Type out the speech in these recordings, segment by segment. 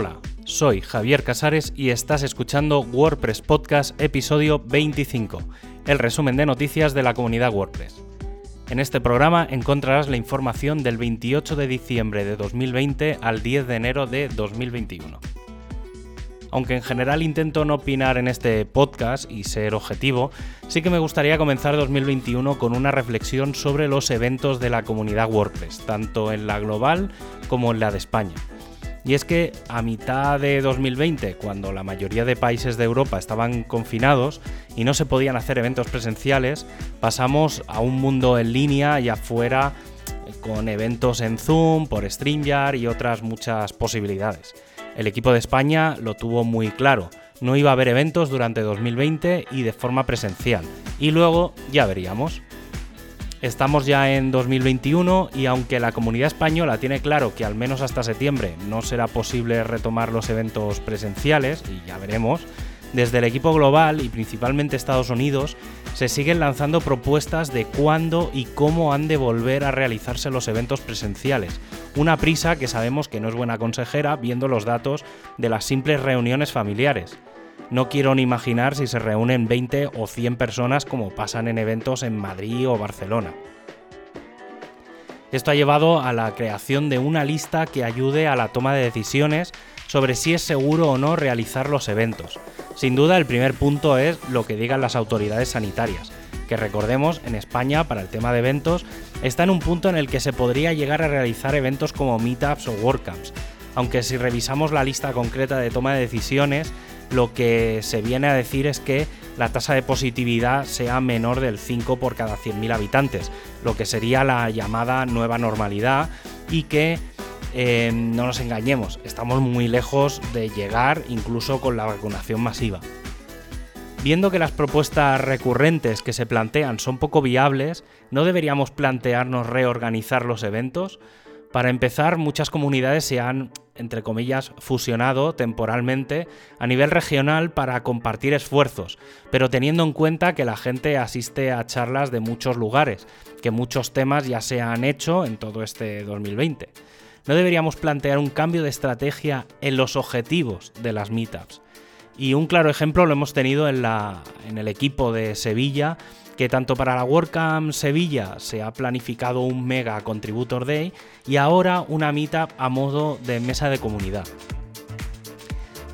Hola, soy Javier Casares y estás escuchando WordPress Podcast episodio 25, el resumen de noticias de la comunidad WordPress. En este programa encontrarás la información del 28 de diciembre de 2020 al 10 de enero de 2021. Aunque en general intento no opinar en este podcast y ser objetivo, sí que me gustaría comenzar 2021 con una reflexión sobre los eventos de la comunidad WordPress, tanto en la global como en la de España. Y es que a mitad de 2020, cuando la mayoría de países de Europa estaban confinados y no se podían hacer eventos presenciales, pasamos a un mundo en línea y afuera con eventos en Zoom, por StreamYard y otras muchas posibilidades. El equipo de España lo tuvo muy claro, no iba a haber eventos durante 2020 y de forma presencial. Y luego ya veríamos. Estamos ya en 2021 y aunque la comunidad española tiene claro que al menos hasta septiembre no será posible retomar los eventos presenciales, y ya veremos, desde el equipo global y principalmente Estados Unidos se siguen lanzando propuestas de cuándo y cómo han de volver a realizarse los eventos presenciales. Una prisa que sabemos que no es buena consejera viendo los datos de las simples reuniones familiares. No quiero ni imaginar si se reúnen 20 o 100 personas como pasan en eventos en Madrid o Barcelona. Esto ha llevado a la creación de una lista que ayude a la toma de decisiones sobre si es seguro o no realizar los eventos. Sin duda el primer punto es lo que digan las autoridades sanitarias, que recordemos en España para el tema de eventos está en un punto en el que se podría llegar a realizar eventos como meetups o WordCamps, aunque si revisamos la lista concreta de toma de decisiones lo que se viene a decir es que la tasa de positividad sea menor del 5 por cada 100.000 habitantes, lo que sería la llamada nueva normalidad y que eh, no nos engañemos, estamos muy lejos de llegar incluso con la vacunación masiva. Viendo que las propuestas recurrentes que se plantean son poco viables, ¿no deberíamos plantearnos reorganizar los eventos? Para empezar, muchas comunidades se han, entre comillas, fusionado temporalmente a nivel regional para compartir esfuerzos, pero teniendo en cuenta que la gente asiste a charlas de muchos lugares, que muchos temas ya se han hecho en todo este 2020. ¿No deberíamos plantear un cambio de estrategia en los objetivos de las meetups? Y un claro ejemplo lo hemos tenido en, la, en el equipo de Sevilla, que tanto para la WordCamp Sevilla se ha planificado un Mega Contributor Day y ahora una meetup a modo de mesa de comunidad.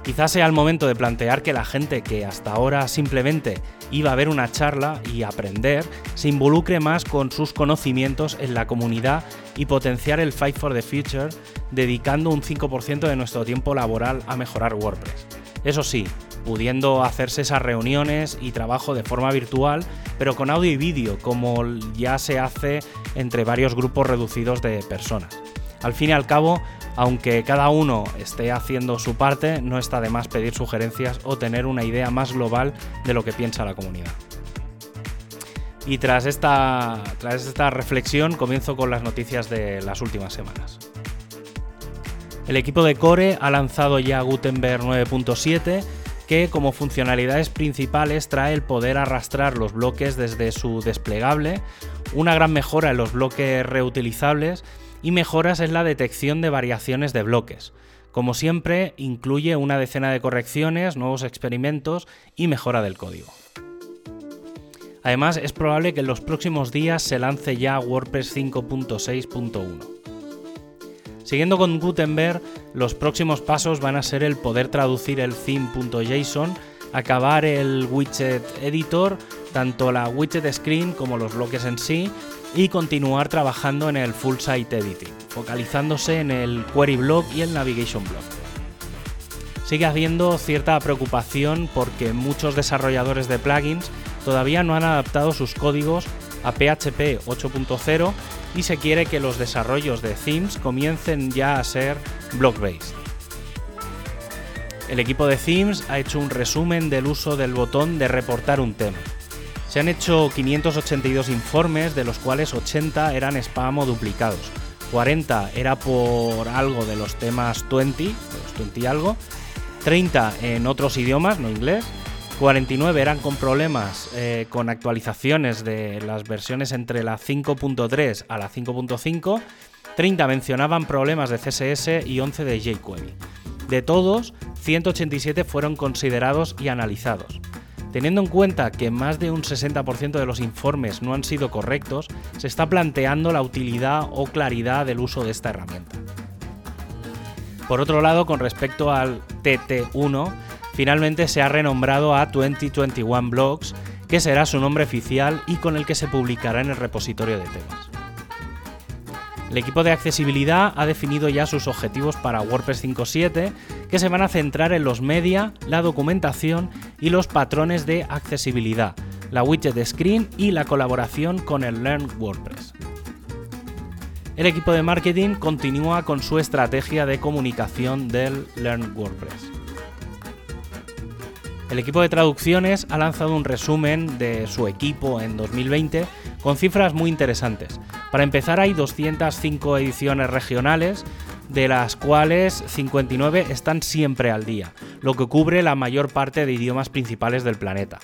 Quizás sea el momento de plantear que la gente que hasta ahora simplemente iba a ver una charla y aprender, se involucre más con sus conocimientos en la comunidad y potenciar el Fight for the Future, dedicando un 5% de nuestro tiempo laboral a mejorar WordPress. Eso sí, pudiendo hacerse esas reuniones y trabajo de forma virtual, pero con audio y vídeo, como ya se hace entre varios grupos reducidos de personas. Al fin y al cabo, aunque cada uno esté haciendo su parte, no está de más pedir sugerencias o tener una idea más global de lo que piensa la comunidad. Y tras esta, tras esta reflexión comienzo con las noticias de las últimas semanas. El equipo de Core ha lanzado ya Gutenberg 9.7 que como funcionalidades principales trae el poder arrastrar los bloques desde su desplegable, una gran mejora en los bloques reutilizables y mejoras en la detección de variaciones de bloques. Como siempre, incluye una decena de correcciones, nuevos experimentos y mejora del código. Además, es probable que en los próximos días se lance ya WordPress 5.6.1. Siguiendo con Gutenberg, los próximos pasos van a ser el poder traducir el theme.json, acabar el widget editor, tanto la widget screen como los bloques en sí, y continuar trabajando en el full site editing, focalizándose en el query block y el navigation block. Sigue habiendo cierta preocupación porque muchos desarrolladores de plugins todavía no han adaptado sus códigos a PHP 8.0 y se quiere que los desarrollos de themes comiencen ya a ser block-based. El equipo de themes ha hecho un resumen del uso del botón de reportar un tema. Se han hecho 582 informes, de los cuales 80 eran spam o duplicados. 40 era por algo de los temas 20, de los 20 algo. 30 en otros idiomas, no inglés. 49 eran con problemas eh, con actualizaciones de las versiones entre la 5.3 a la 5.5. 30 mencionaban problemas de CSS y 11 de jQuery. De todos, 187 fueron considerados y analizados. Teniendo en cuenta que más de un 60% de los informes no han sido correctos, se está planteando la utilidad o claridad del uso de esta herramienta. Por otro lado, con respecto al TT1, finalmente se ha renombrado a 2021 Blogs, que será su nombre oficial y con el que se publicará en el repositorio de temas. El equipo de accesibilidad ha definido ya sus objetivos para WordPress 5.7, que se van a centrar en los media, la documentación y los patrones de accesibilidad, la widget de screen y la colaboración con el Learn WordPress. El equipo de marketing continúa con su estrategia de comunicación del Learn WordPress. El equipo de traducciones ha lanzado un resumen de su equipo en 2020 con cifras muy interesantes. Para empezar hay 205 ediciones regionales, de las cuales 59 están siempre al día, lo que cubre la mayor parte de idiomas principales del planeta.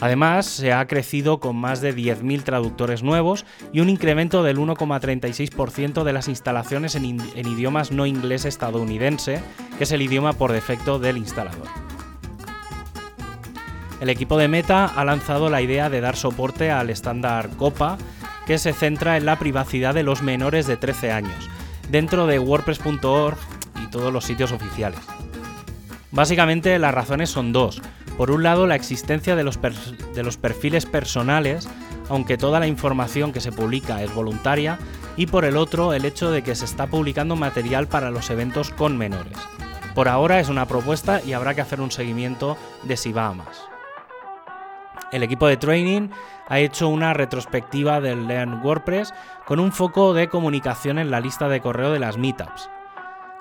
Además, se ha crecido con más de 10.000 traductores nuevos y un incremento del 1,36% de las instalaciones en, idiomas no inglés estadounidense, que es el idioma por defecto del instalador. El equipo de Meta ha lanzado la idea de dar soporte al estándar COPA, que se centra en la privacidad de los menores de 13 años, dentro de WordPress.org y todos los sitios oficiales. Básicamente las razones son dos. Por un lado, la existencia de los, perfiles personales, aunque toda la información que se publica es voluntaria, y por el otro, el hecho de que se está publicando material para los eventos con menores. Por ahora es una propuesta y habrá que hacer un seguimiento de si va a más el equipo de training ha hecho una retrospectiva del Learn WordPress con un foco de comunicación en la lista de correo de las meetups.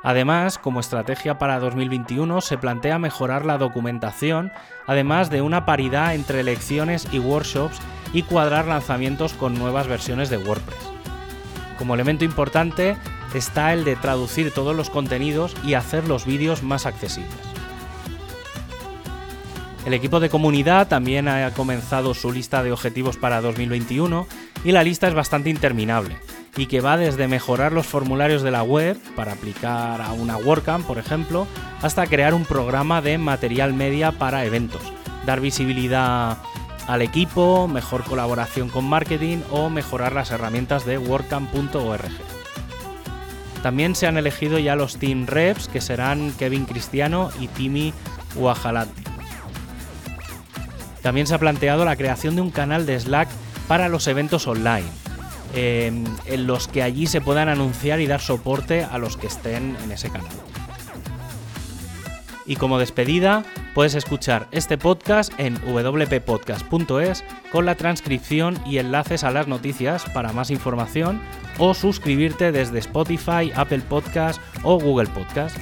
Además, como estrategia para 2021 se plantea mejorar la documentación, además de una paridad entre lecciones y workshops y cuadrar lanzamientos con nuevas versiones de WordPress. Como elemento importante está el de traducir todos los contenidos y hacer los vídeos más accesibles. El equipo de comunidad también ha comenzado su lista de objetivos para 2021 y la lista es bastante interminable y que va desde mejorar los formularios de la web para aplicar a una WordCamp, por ejemplo, hasta crear un programa de material media para eventos, dar visibilidad al equipo, mejor colaboración con marketing o mejorar las herramientas de WordCamp.org. También se han elegido ya los team reps que serán Kevin Cristiano y Timi Wajalati. También se ha planteado la creación de un canal de Slack para los eventos online, em, en los que allí se puedan anunciar y dar soporte a los que estén en ese canal. Y como despedida, puedes escuchar este podcast en wppodcast.es con la transcripción y enlaces a las noticias para más información o suscribirte desde Spotify, Apple Podcast o Google Podcast.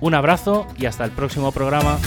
Un abrazo y hasta el próximo programa.